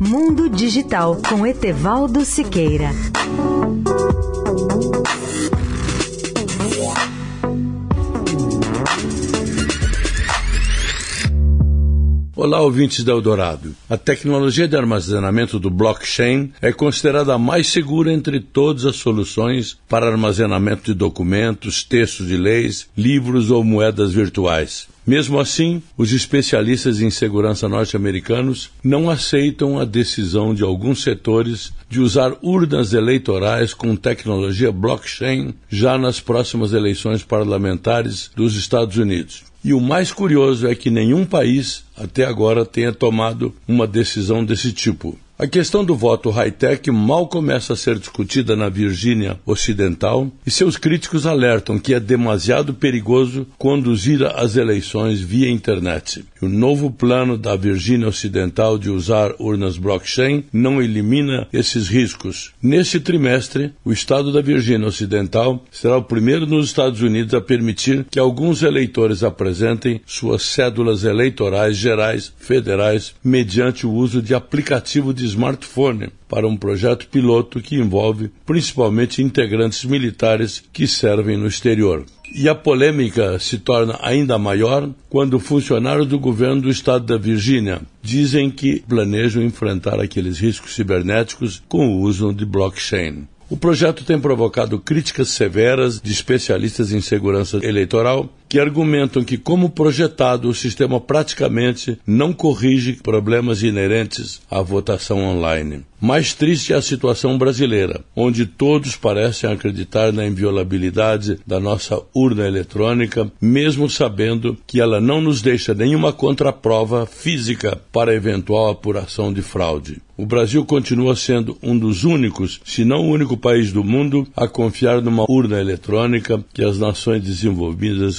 Mundo Digital com Etevaldo Siqueira. Olá, ouvintes da Eldorado. A tecnologia de armazenamento do blockchain é considerada a mais segura entre todas as soluções para armazenamento de documentos, textos de leis, livros ou moedas virtuais. Mesmo assim, os especialistas em segurança norte-americanos não aceitam a decisão de alguns setores de usar urnas eleitorais com tecnologia blockchain já nas próximas eleições parlamentares dos Estados Unidos. E o mais curioso é que nenhum país até agora tenha tomado uma decisão desse tipo. A questão do voto high-tech mal começa a ser discutida na Virgínia Ocidental e seus críticos alertam que é demasiado perigoso conduzir as eleições via internet. O novo plano da Virgínia Ocidental de usar urnas blockchain não elimina esses riscos. Neste trimestre, o estado da Virgínia Ocidental será o primeiro nos Estados Unidos a permitir que alguns eleitores apresentem suas cédulas eleitorais gerais federais mediante o uso de aplicativo de smartphone para um projeto piloto que envolve principalmente integrantes militares que servem no exterior. E a polêmica se torna ainda maior quando funcionários do governo do estado da Virgínia dizem que planejam enfrentar aqueles riscos cibernéticos com o uso de blockchain. O projeto tem provocado críticas severas de especialistas em segurança eleitoral que argumentam que, como projetado, o sistema praticamente não corrige problemas inerentes à votação online. Mais triste é a situação brasileira, onde todos parecem acreditar na inviolabilidade da nossa urna eletrônica, mesmo sabendo que ela não nos deixa nenhuma contraprova física para eventual apuração de fraude. O Brasil continua sendo um dos únicos, se não o único país do mundo a confiar numa urna eletrônica que as nações desenvolvidas